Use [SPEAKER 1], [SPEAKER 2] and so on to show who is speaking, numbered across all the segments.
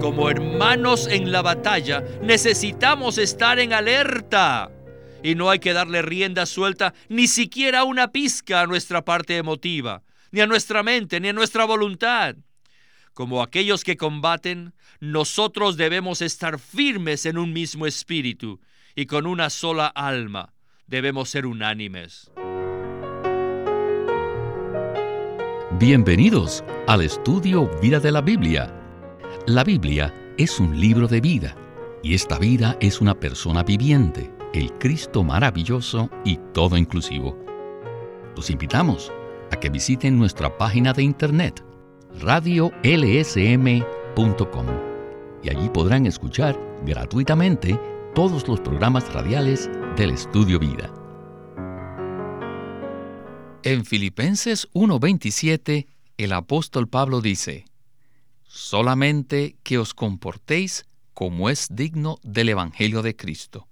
[SPEAKER 1] Como hermanos en la batalla, necesitamos estar en alerta. Y no hay que darle rienda suelta ni siquiera una pizca a nuestra parte emotiva, ni a nuestra mente, ni a nuestra voluntad. Como aquellos que combaten, nosotros debemos estar firmes en un mismo espíritu y con una sola alma. Debemos ser unánimes.
[SPEAKER 2] Bienvenidos al estudio Vida de la Biblia. La Biblia es un libro de vida y esta vida es una persona viviente, el Cristo maravilloso y todo inclusivo. Los invitamos a que visiten nuestra página de internet radiolsm.com y allí podrán escuchar gratuitamente todos los programas radiales del Estudio Vida. En Filipenses 1:27, el apóstol Pablo dice, Solamente que os comportéis como es digno del Evangelio de Cristo,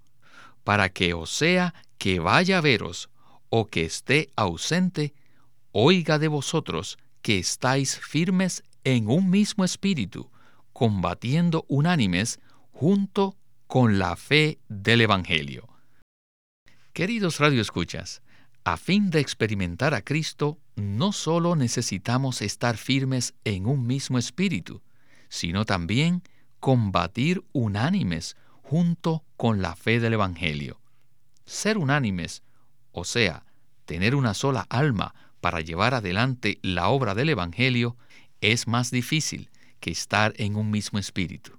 [SPEAKER 2] para que o sea que vaya a veros o que esté ausente, oiga de vosotros que estáis firmes en un mismo espíritu, combatiendo unánimes junto con la fe del Evangelio. Queridos radioescuchas, a fin de experimentar a Cristo, no solo necesitamos estar firmes en un mismo espíritu, sino también combatir unánimes junto con la fe del Evangelio. Ser unánimes, o sea, tener una sola alma para llevar adelante la obra del Evangelio, es más difícil que estar en un mismo espíritu.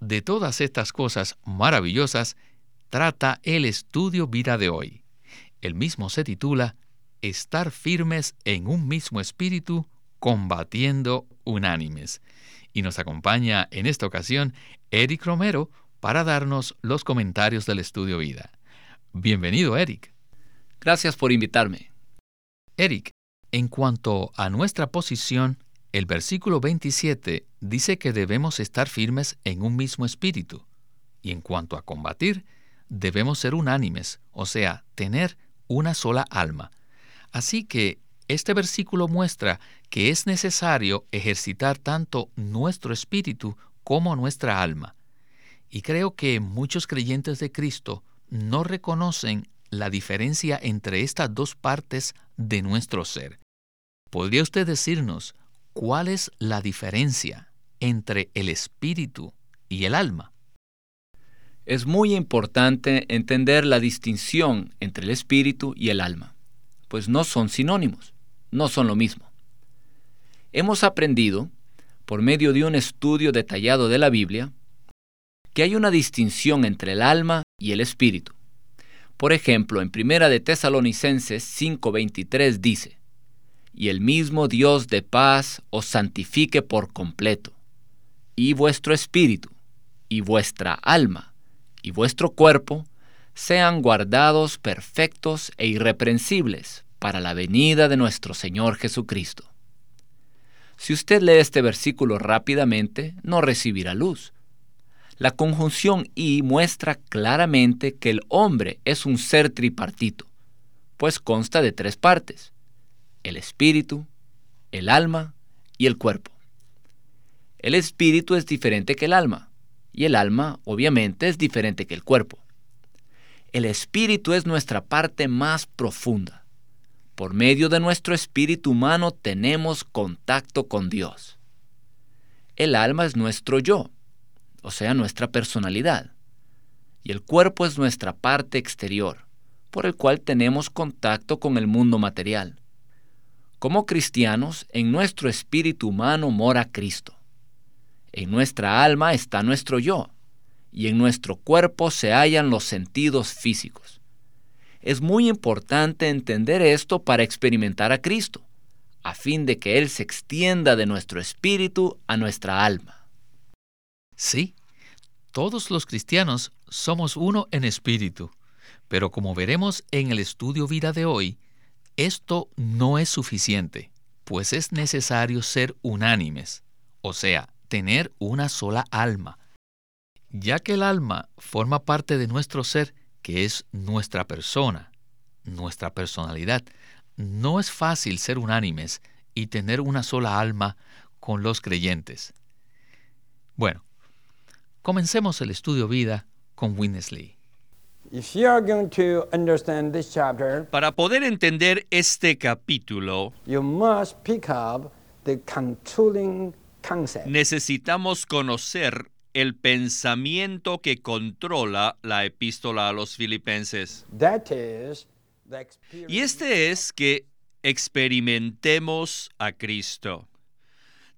[SPEAKER 2] De todas estas cosas maravillosas trata el estudio vida de hoy. El mismo se titula Estar firmes en un mismo espíritu, combatiendo unánimes. Y nos acompaña en esta ocasión Eric Romero para darnos los comentarios del estudio vida. Bienvenido, Eric.
[SPEAKER 3] Gracias por invitarme.
[SPEAKER 2] Eric, en cuanto a nuestra posición, el versículo 27 dice que debemos estar firmes en un mismo espíritu. Y en cuanto a combatir, debemos ser unánimes, o sea, tener una sola alma. Así que este versículo muestra que es necesario ejercitar tanto nuestro espíritu como nuestra alma. Y creo que muchos creyentes de Cristo no reconocen la diferencia entre estas dos partes de nuestro ser. ¿Podría usted decirnos cuál es la diferencia entre el espíritu y el alma?
[SPEAKER 3] Es muy importante entender la distinción entre el espíritu y el alma, pues no son sinónimos, no son lo mismo. Hemos aprendido, por medio de un estudio detallado de la Biblia, que hay una distinción entre el alma y el espíritu. Por ejemplo, en Primera de Tesalonicenses 5:23 dice, Y el mismo Dios de paz os santifique por completo, y vuestro espíritu, y vuestra alma, y vuestro cuerpo sean guardados perfectos e irreprensibles para la venida de nuestro Señor Jesucristo. Si usted lee este versículo rápidamente, no recibirá luz. La conjunción y muestra claramente que el hombre es un ser tripartito, pues consta de tres partes, el espíritu, el alma y el cuerpo. El espíritu es diferente que el alma, y el alma obviamente es diferente que el cuerpo. El espíritu es nuestra parte más profunda. Por medio de nuestro espíritu humano tenemos contacto con Dios. El alma es nuestro yo, o sea, nuestra personalidad. Y el cuerpo es nuestra parte exterior, por el cual tenemos contacto con el mundo material. Como cristianos, en nuestro espíritu humano mora Cristo. En nuestra alma está nuestro yo, y en nuestro cuerpo se hallan los sentidos físicos. Es muy importante entender esto para experimentar a Cristo, a fin de que Él se extienda de nuestro espíritu a nuestra alma.
[SPEAKER 2] Sí, todos los cristianos somos uno en espíritu, pero como veremos en el estudio vida de hoy, esto no es suficiente, pues es necesario ser unánimes, o sea, tener una sola alma. Ya que el alma forma parte de nuestro ser, que es nuestra persona, nuestra personalidad, no es fácil ser unánimes y tener una sola alma con los creyentes. Bueno, comencemos el estudio vida con Winnesley.
[SPEAKER 1] Para poder entender este capítulo, necesitamos conocer el pensamiento que controla la epístola a los filipenses. Y este es que experimentemos a Cristo.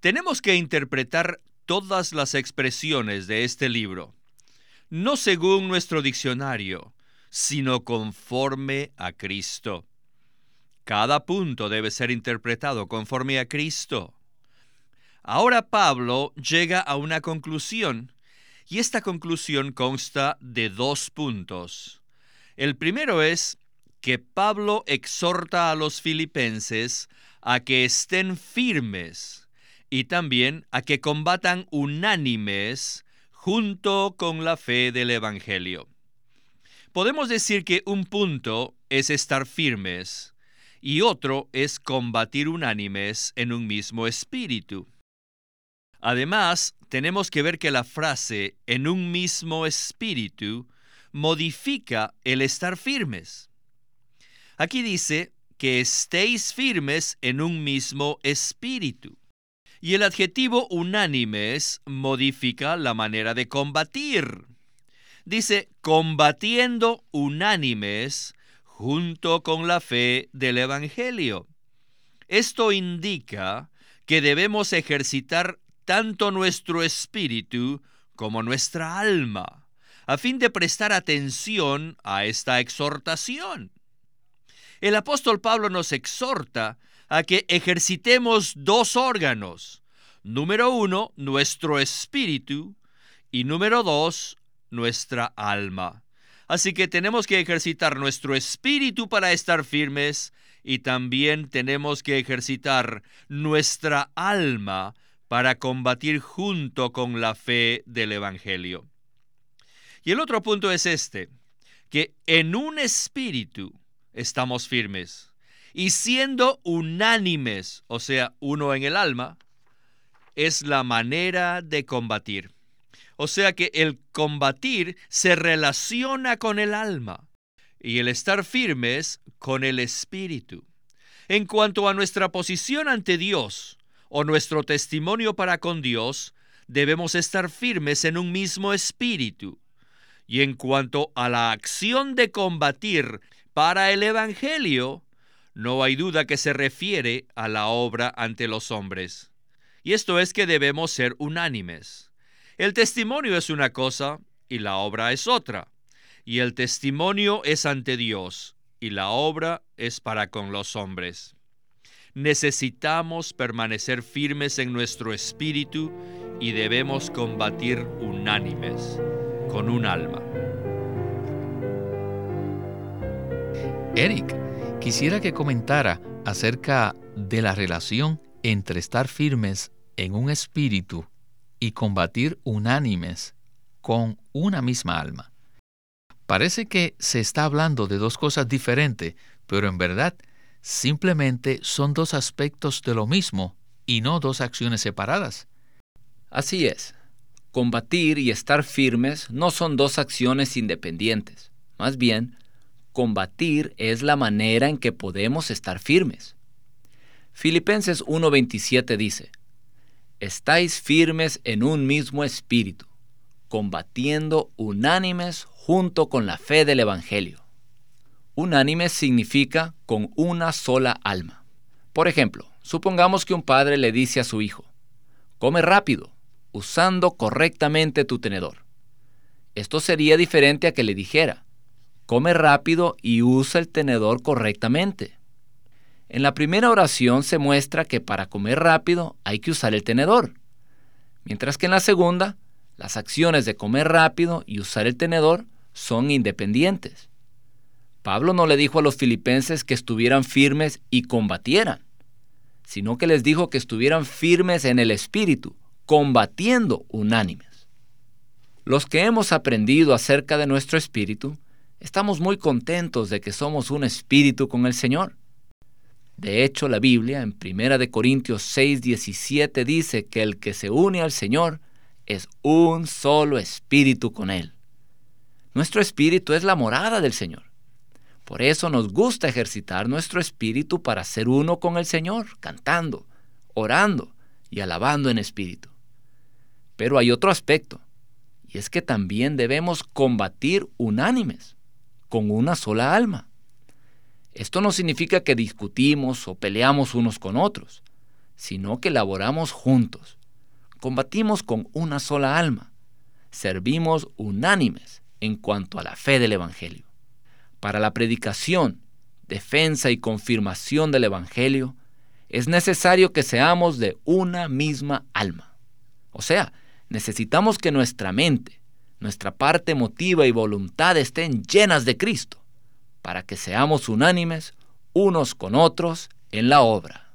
[SPEAKER 1] Tenemos que interpretar todas las expresiones de este libro, no según nuestro diccionario, sino conforme a Cristo. Cada punto debe ser interpretado conforme a Cristo. Ahora Pablo llega a una conclusión, y esta conclusión consta de dos puntos. El primero es que Pablo exhorta a los filipenses a que estén firmes y también a que combatan unánimes junto con la fe del Evangelio. Podemos decir que un punto es estar firmes y otro es combatir unánimes en un mismo espíritu. Además, tenemos que ver que la frase en un mismo espíritu modifica el estar firmes. Aquí dice que estéis firmes en un mismo espíritu. Y el adjetivo unánimes modifica la manera de combatir. Dice, combatiendo unánimes junto con la fe del Evangelio. Esto indica que debemos ejercitar tanto nuestro espíritu como nuestra alma, a fin de prestar atención a esta exhortación. El apóstol Pablo nos exhorta a que ejercitemos dos órganos. Número uno, nuestro espíritu y número dos, nuestra alma. Así que tenemos que ejercitar nuestro espíritu para estar firmes y también tenemos que ejercitar nuestra alma para combatir junto con la fe del Evangelio. Y el otro punto es este, que en un espíritu estamos firmes. Y siendo unánimes, o sea, uno en el alma, es la manera de combatir. O sea que el combatir se relaciona con el alma y el estar firmes con el espíritu. En cuanto a nuestra posición ante Dios o nuestro testimonio para con Dios, debemos estar firmes en un mismo espíritu. Y en cuanto a la acción de combatir para el Evangelio, no hay duda que se refiere a la obra ante los hombres. Y esto es que debemos ser unánimes. El testimonio es una cosa y la obra es otra. Y el testimonio es ante Dios y la obra es para con los hombres. Necesitamos permanecer firmes en nuestro espíritu y debemos combatir unánimes, con un alma.
[SPEAKER 2] Eric, quisiera que comentara acerca de la relación entre estar firmes en un espíritu y combatir unánimes con una misma alma. Parece que se está hablando de dos cosas diferentes, pero en verdad simplemente son dos aspectos de lo mismo y no dos acciones separadas.
[SPEAKER 3] Así es. Combatir y estar firmes no son dos acciones independientes. Más bien, combatir es la manera en que podemos estar firmes. Filipenses 1:27 dice, Estáis firmes en un mismo espíritu, combatiendo unánimes junto con la fe del Evangelio. Unánimes significa con una sola alma. Por ejemplo, supongamos que un padre le dice a su hijo, come rápido, usando correctamente tu tenedor. Esto sería diferente a que le dijera, come rápido y usa el tenedor correctamente. En la primera oración se muestra que para comer rápido hay que usar el tenedor, mientras que en la segunda, las acciones de comer rápido y usar el tenedor son independientes. Pablo no le dijo a los filipenses que estuvieran firmes y combatieran, sino que les dijo que estuvieran firmes en el espíritu, combatiendo unánimes. Los que hemos aprendido acerca de nuestro espíritu, Estamos muy contentos de que somos un espíritu con el Señor. De hecho, la Biblia en 1 Corintios 6, 17 dice que el que se une al Señor es un solo espíritu con Él. Nuestro espíritu es la morada del Señor. Por eso nos gusta ejercitar nuestro espíritu para ser uno con el Señor, cantando, orando y alabando en espíritu. Pero hay otro aspecto, y es que también debemos combatir unánimes, con una sola alma. Esto no significa que discutimos o peleamos unos con otros, sino que laboramos juntos, combatimos con una sola alma, servimos unánimes en cuanto a la fe del Evangelio. Para la predicación, defensa y confirmación del Evangelio, es necesario que seamos de una misma alma. O sea, necesitamos que nuestra mente, nuestra parte emotiva y voluntad estén llenas de Cristo, para que seamos unánimes unos con otros en la obra.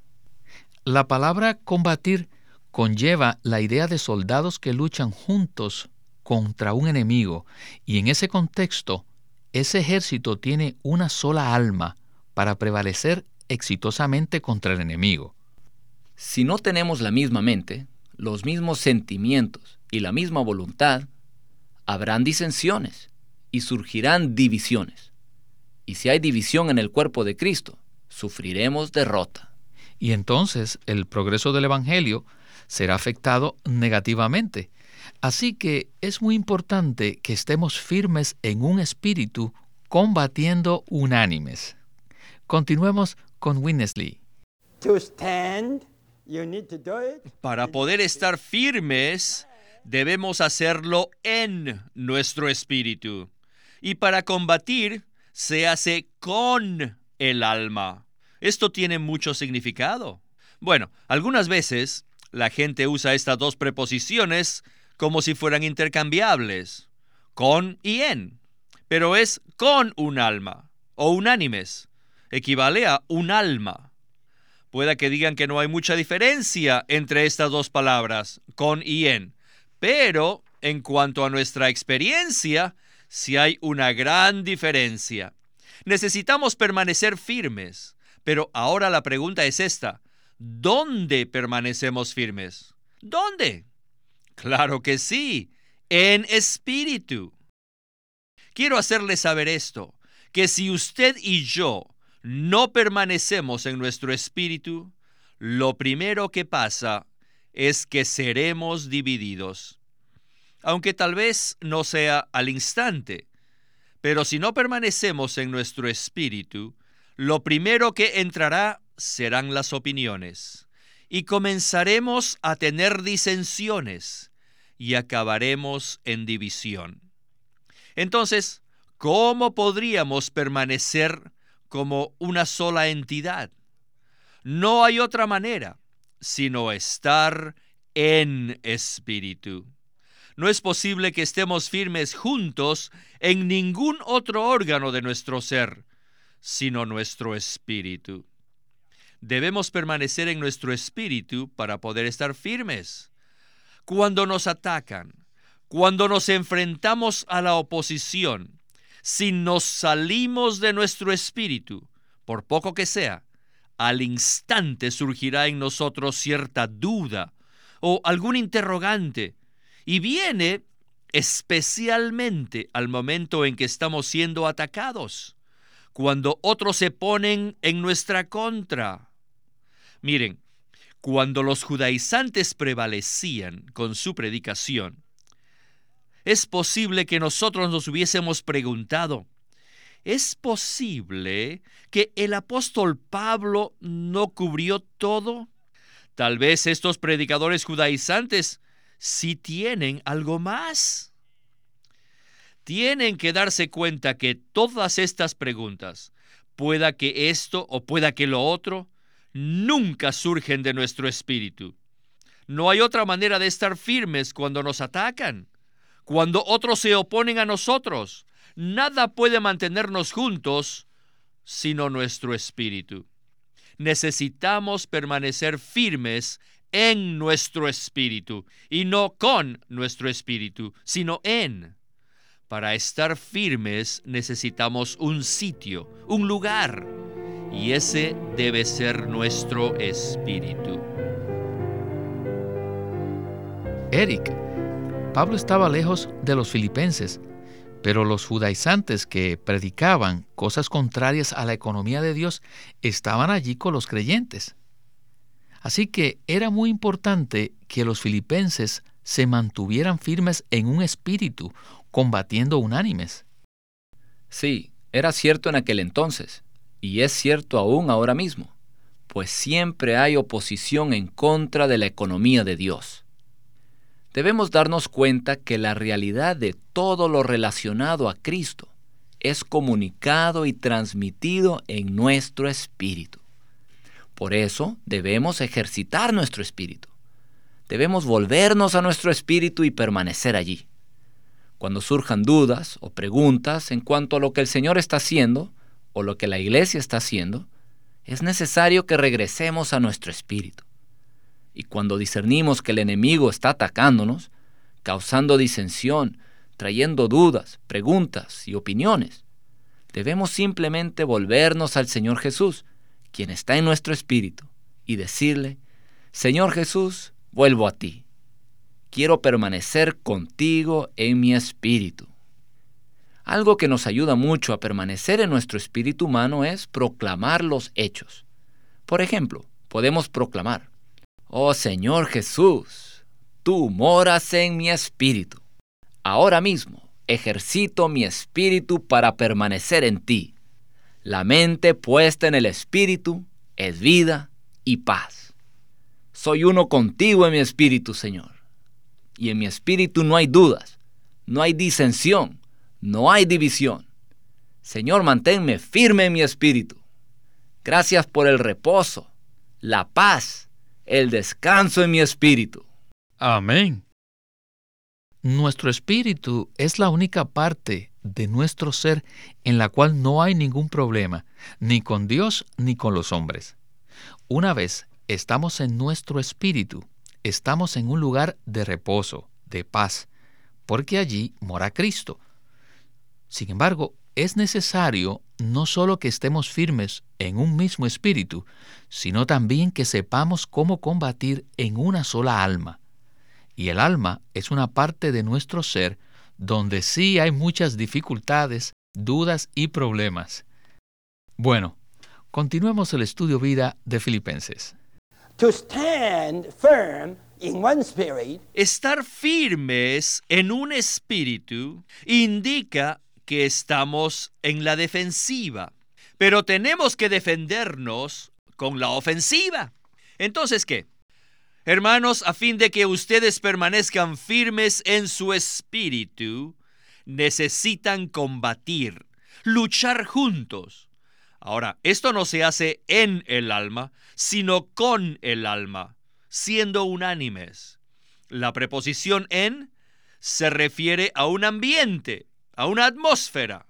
[SPEAKER 2] La palabra combatir conlleva la idea de soldados que luchan juntos contra un enemigo, y en ese contexto, ese ejército tiene una sola alma para prevalecer exitosamente contra el enemigo.
[SPEAKER 3] Si no tenemos la misma mente, los mismos sentimientos y la misma voluntad, habrán disensiones y surgirán divisiones. Y si hay división en el cuerpo de Cristo, sufriremos derrota.
[SPEAKER 2] Y entonces el progreso del Evangelio será afectado negativamente. Así que es muy importante que estemos firmes en un espíritu combatiendo unánimes. Continuemos con Winnesley.
[SPEAKER 1] Para poder estar firmes, debemos hacerlo en nuestro espíritu. Y para combatir, se hace con el alma. Esto tiene mucho significado. Bueno, algunas veces la gente usa estas dos preposiciones como si fueran intercambiables, con y en, pero es con un alma o unánimes, equivale a un alma. Pueda que digan que no hay mucha diferencia entre estas dos palabras, con y en, pero en cuanto a nuestra experiencia, sí hay una gran diferencia. Necesitamos permanecer firmes, pero ahora la pregunta es esta. ¿Dónde permanecemos firmes? ¿Dónde? Claro que sí, en espíritu. Quiero hacerle saber esto, que si usted y yo no permanecemos en nuestro espíritu, lo primero que pasa es que seremos divididos. Aunque tal vez no sea al instante, pero si no permanecemos en nuestro espíritu, lo primero que entrará serán las opiniones y comenzaremos a tener disensiones y acabaremos en división. Entonces, ¿cómo podríamos permanecer como una sola entidad? No hay otra manera sino estar en espíritu. No es posible que estemos firmes juntos en ningún otro órgano de nuestro ser, sino nuestro espíritu. Debemos permanecer en nuestro espíritu para poder estar firmes. Cuando nos atacan, cuando nos enfrentamos a la oposición, si nos salimos de nuestro espíritu, por poco que sea, al instante surgirá en nosotros cierta duda o algún interrogante, y viene especialmente al momento en que estamos siendo atacados, cuando otros se ponen en nuestra contra. Miren, cuando los judaizantes prevalecían con su predicación, es posible que nosotros nos hubiésemos preguntado, ¿es posible que el apóstol Pablo no cubrió todo? Tal vez estos predicadores judaizantes sí tienen algo más. Tienen que darse cuenta que todas estas preguntas, pueda que esto o pueda que lo otro, nunca surgen de nuestro espíritu. No hay otra manera de estar firmes cuando nos atacan, cuando otros se oponen a nosotros. Nada puede mantenernos juntos sino nuestro espíritu. Necesitamos permanecer firmes en nuestro espíritu y no con nuestro espíritu, sino en. Para estar firmes necesitamos un sitio, un lugar y ese debe ser nuestro espíritu.
[SPEAKER 2] Eric, Pablo estaba lejos de los filipenses, pero los judaizantes que predicaban cosas contrarias a la economía de Dios estaban allí con los creyentes. Así que era muy importante que los filipenses se mantuvieran firmes en un espíritu, combatiendo unánimes.
[SPEAKER 3] Sí, era cierto en aquel entonces, y es cierto aún ahora mismo, pues siempre hay oposición en contra de la economía de Dios. Debemos darnos cuenta que la realidad de todo lo relacionado a Cristo es comunicado y transmitido en nuestro espíritu. Por eso debemos ejercitar nuestro espíritu. Debemos volvernos a nuestro espíritu y permanecer allí. Cuando surjan dudas o preguntas en cuanto a lo que el Señor está haciendo o lo que la iglesia está haciendo, es necesario que regresemos a nuestro espíritu. Y cuando discernimos que el enemigo está atacándonos, causando disensión, trayendo dudas, preguntas y opiniones, debemos simplemente volvernos al Señor Jesús, quien está en nuestro espíritu, y decirle, Señor Jesús, vuelvo a ti quiero permanecer contigo en mi espíritu. Algo que nos ayuda mucho a permanecer en nuestro espíritu humano es proclamar los hechos. Por ejemplo, podemos proclamar, Oh Señor Jesús, tú moras en mi espíritu. Ahora mismo ejercito mi espíritu para permanecer en ti. La mente puesta en el espíritu es vida y paz. Soy uno contigo en mi espíritu, Señor y en mi espíritu no hay dudas, no hay disensión, no hay división. Señor, manténme firme en mi espíritu. Gracias por el reposo, la paz, el descanso en mi espíritu.
[SPEAKER 2] Amén. Nuestro espíritu es la única parte de nuestro ser en la cual no hay ningún problema, ni con Dios ni con los hombres. Una vez estamos en nuestro espíritu, estamos en un lugar de reposo, de paz, porque allí mora Cristo. Sin embargo, es necesario no solo que estemos firmes en un mismo espíritu, sino también que sepamos cómo combatir en una sola alma. Y el alma es una parte de nuestro ser donde sí hay muchas dificultades, dudas y problemas. Bueno, continuemos el estudio vida de Filipenses.
[SPEAKER 1] Estar firmes en un espíritu indica que estamos en la defensiva, pero tenemos que defendernos con la ofensiva. Entonces, ¿qué? Hermanos, a fin de que ustedes permanezcan firmes en su espíritu, necesitan combatir, luchar juntos. Ahora, esto no se hace en el alma, sino con el alma, siendo unánimes. La preposición en se refiere a un ambiente, a una atmósfera,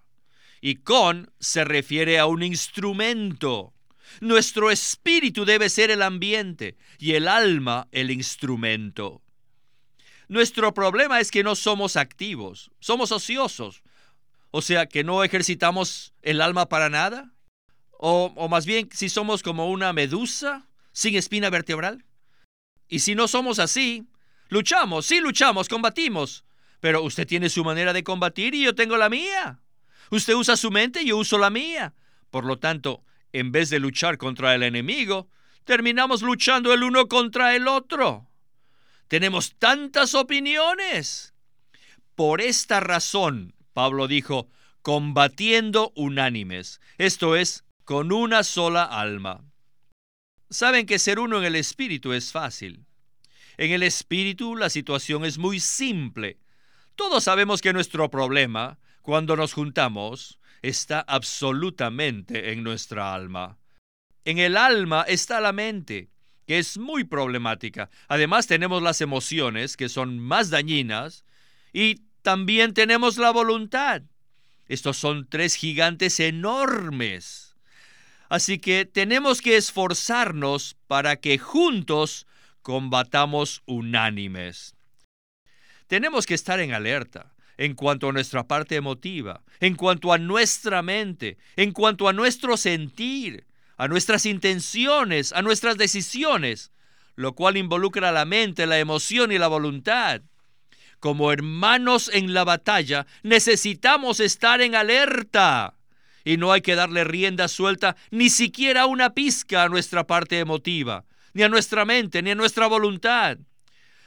[SPEAKER 1] y con se refiere a un instrumento. Nuestro espíritu debe ser el ambiente y el alma el instrumento. Nuestro problema es que no somos activos, somos ociosos, o sea que no ejercitamos el alma para nada. O, más bien, si somos como una medusa sin espina vertebral. Y si no somos así, luchamos, sí luchamos, combatimos. Pero usted tiene su manera de combatir y yo tengo la mía. Usted usa su mente y yo uso la mía. Por lo tanto, en vez de luchar contra el enemigo, terminamos luchando el uno contra el otro. Tenemos tantas opiniones. Por esta razón, Pablo dijo, combatiendo unánimes. Esto es, con una sola alma. Saben que ser uno en el Espíritu es fácil. En el Espíritu la situación es muy simple. Todos sabemos que nuestro problema, cuando nos juntamos, está absolutamente en nuestra alma. En el alma está la mente, que es muy problemática. Además tenemos las emociones, que son más dañinas, y también tenemos la voluntad. Estos son tres gigantes enormes Así que tenemos que esforzarnos para que juntos combatamos unánimes. Tenemos que estar en alerta en cuanto a nuestra parte emotiva, en cuanto a nuestra mente, en cuanto a nuestro sentir, a nuestras intenciones, a nuestras decisiones, lo cual involucra la mente, la emoción y la voluntad. Como hermanos en la batalla, necesitamos estar en alerta. Y no hay que darle rienda suelta ni siquiera una pizca a nuestra parte emotiva, ni a nuestra mente, ni a nuestra voluntad.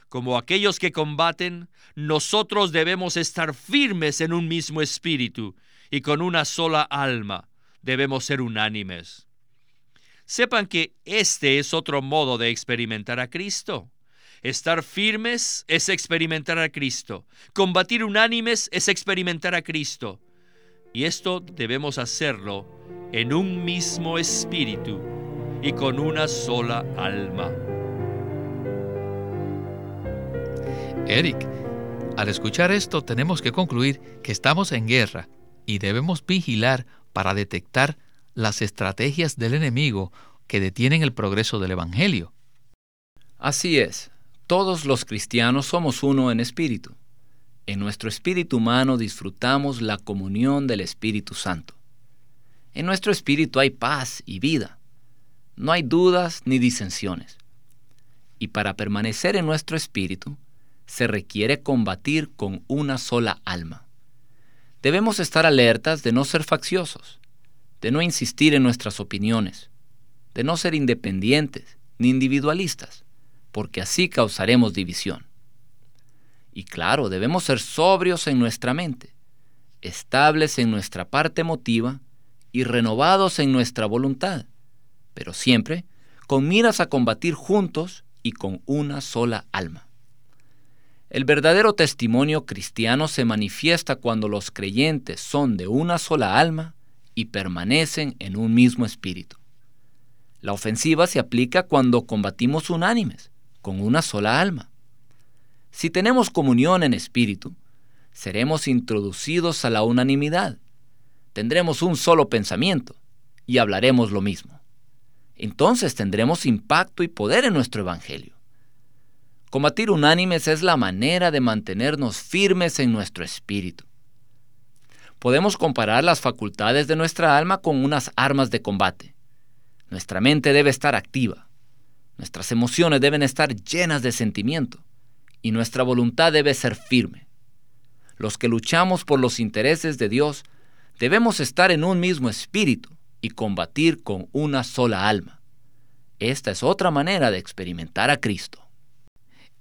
[SPEAKER 1] Como aquellos que combaten, nosotros debemos estar firmes en un mismo espíritu y con una sola alma. Debemos ser unánimes. Sepan que este es otro modo de experimentar a Cristo. Estar firmes es experimentar a Cristo. Combatir unánimes es experimentar a Cristo. Y esto debemos hacerlo en un mismo espíritu y con una sola alma.
[SPEAKER 2] Eric, al escuchar esto tenemos que concluir que estamos en guerra y debemos vigilar para detectar las estrategias del enemigo que detienen el progreso del Evangelio.
[SPEAKER 3] Así es, todos los cristianos somos uno en espíritu. En nuestro espíritu humano disfrutamos la comunión del Espíritu Santo. En nuestro espíritu hay paz y vida. No hay dudas ni disensiones. Y para permanecer en nuestro espíritu, se requiere combatir con una sola alma. Debemos estar alertas de no ser facciosos, de no insistir en nuestras opiniones, de no ser independientes ni individualistas, porque así causaremos división. Y claro, debemos ser sobrios en nuestra mente, estables en nuestra parte emotiva y renovados en nuestra voluntad, pero siempre con miras a combatir juntos y con una sola alma. El verdadero testimonio cristiano se manifiesta cuando los creyentes son de una sola alma y permanecen en un mismo espíritu. La ofensiva se aplica cuando combatimos unánimes, con una sola alma. Si tenemos comunión en espíritu, seremos introducidos a la unanimidad. Tendremos un solo pensamiento y hablaremos lo mismo. Entonces tendremos impacto y poder en nuestro Evangelio. Combatir unánimes es la manera de mantenernos firmes en nuestro espíritu. Podemos comparar las facultades de nuestra alma con unas armas de combate. Nuestra mente debe estar activa, nuestras emociones deben estar llenas de sentimiento y nuestra voluntad debe ser firme. Los que luchamos por los intereses de Dios debemos estar en un mismo espíritu y combatir con una sola alma. Esta es otra manera de experimentar a Cristo.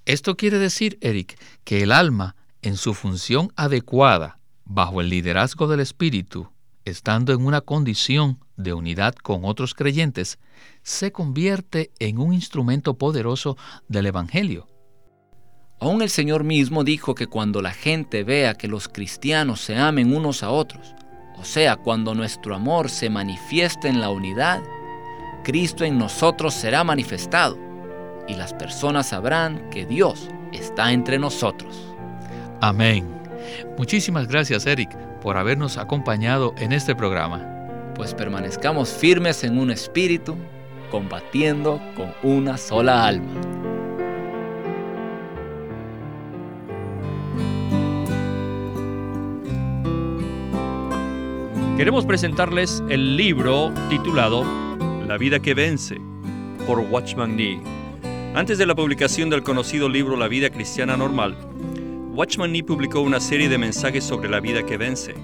[SPEAKER 2] Esto quiere decir, Eric, que el alma, en su función adecuada, bajo el liderazgo del Espíritu, estando en una condición de unidad con otros creyentes, se convierte en un instrumento poderoso del Evangelio.
[SPEAKER 3] Aún el Señor mismo dijo que cuando la gente vea que los cristianos se amen unos a otros, o sea, cuando nuestro amor se manifieste en la unidad, Cristo en nosotros será manifestado y las personas sabrán que Dios está entre nosotros.
[SPEAKER 2] Amén. Muchísimas gracias, Eric, por habernos acompañado en este programa.
[SPEAKER 3] Pues permanezcamos firmes en un espíritu, combatiendo con una sola alma.
[SPEAKER 1] Queremos presentarles el libro titulado La vida que vence por Watchman Nee. Antes de la publicación del conocido libro La vida cristiana normal, Watchman Nee publicó una serie de mensajes sobre la vida que vence.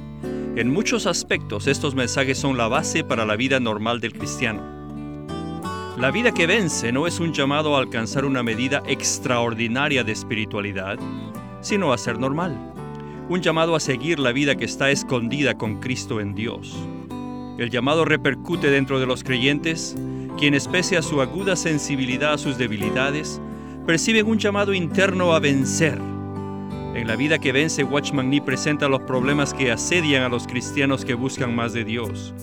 [SPEAKER 1] En muchos aspectos estos mensajes son la base para la vida normal del cristiano. La vida que vence no es un llamado a alcanzar una medida extraordinaria de espiritualidad, sino a ser normal. Un llamado a seguir la vida que está escondida con Cristo en Dios. El llamado repercute dentro de los creyentes quienes pese a su aguda sensibilidad a sus debilidades, perciben un llamado interno a vencer. En la vida que vence, Watchman Nee presenta los problemas que asedian a los cristianos que buscan más de Dios.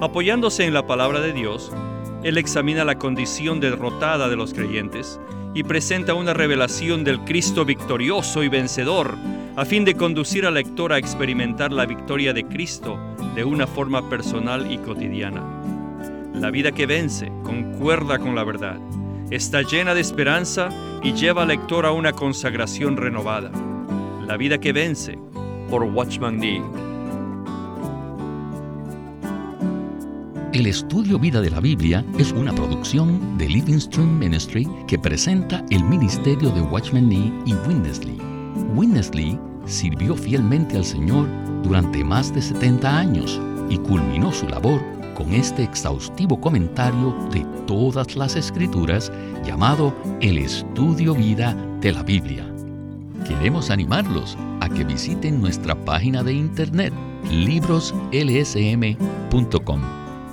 [SPEAKER 1] Apoyándose en la palabra de Dios, él examina la condición derrotada de los creyentes y presenta una revelación del Cristo victorioso y vencedor, a fin de conducir al lector a experimentar la victoria de Cristo de una forma personal y cotidiana. La vida que vence concuerda con la verdad, está llena de esperanza y lleva al lector a una consagración renovada. La vida que vence por Watchman Nee.
[SPEAKER 4] El estudio Vida de la Biblia es una producción de Living Stream Ministry que presenta el ministerio de Watchman Nee y Windesley Winnesley sirvió fielmente al Señor durante más de 70 años y culminó su labor con este exhaustivo comentario de todas las escrituras llamado El Estudio Vida de la Biblia. Queremos animarlos a que visiten nuestra página de internet libroslsm.com.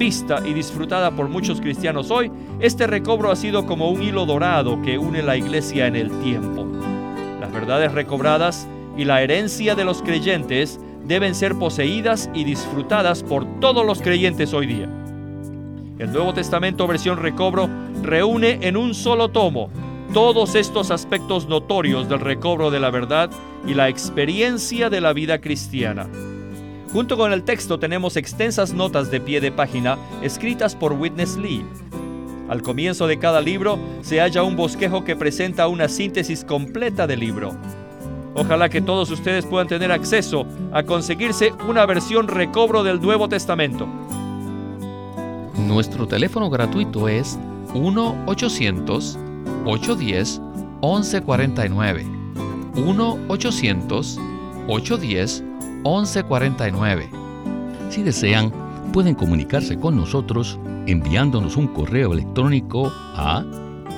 [SPEAKER 1] vista y disfrutada por muchos cristianos hoy, este recobro ha sido como un hilo dorado que une la iglesia en el tiempo. Las verdades recobradas y la herencia de los creyentes deben ser poseídas y disfrutadas por todos los creyentes hoy día. El Nuevo Testamento versión recobro reúne en un solo tomo todos estos aspectos notorios del recobro de la verdad y la experiencia de la vida cristiana. Junto con el texto tenemos extensas notas de pie de página escritas por Witness Lee. Al comienzo de cada libro se halla un bosquejo que presenta una síntesis completa del libro. Ojalá que todos ustedes puedan tener acceso a conseguirse una versión recobro del Nuevo Testamento.
[SPEAKER 2] Nuestro teléfono gratuito es 1-800-810-1149. 1-800-810-1149. Si desean, pueden comunicarse con nosotros enviándonos un correo electrónico a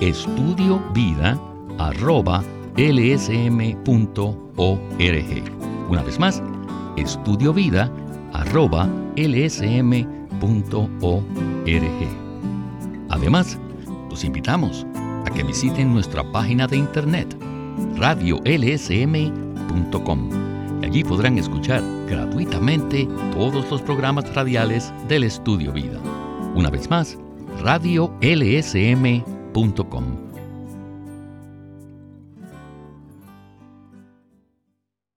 [SPEAKER 2] estudiovida.lsm.org. Una vez más, estudiovida.lsm.org. Además, los invitamos a que visiten nuestra página de internet radiolsm.com allí podrán escuchar gratuitamente todos los programas radiales del Estudio Vida. Una vez más, radiolsm.com.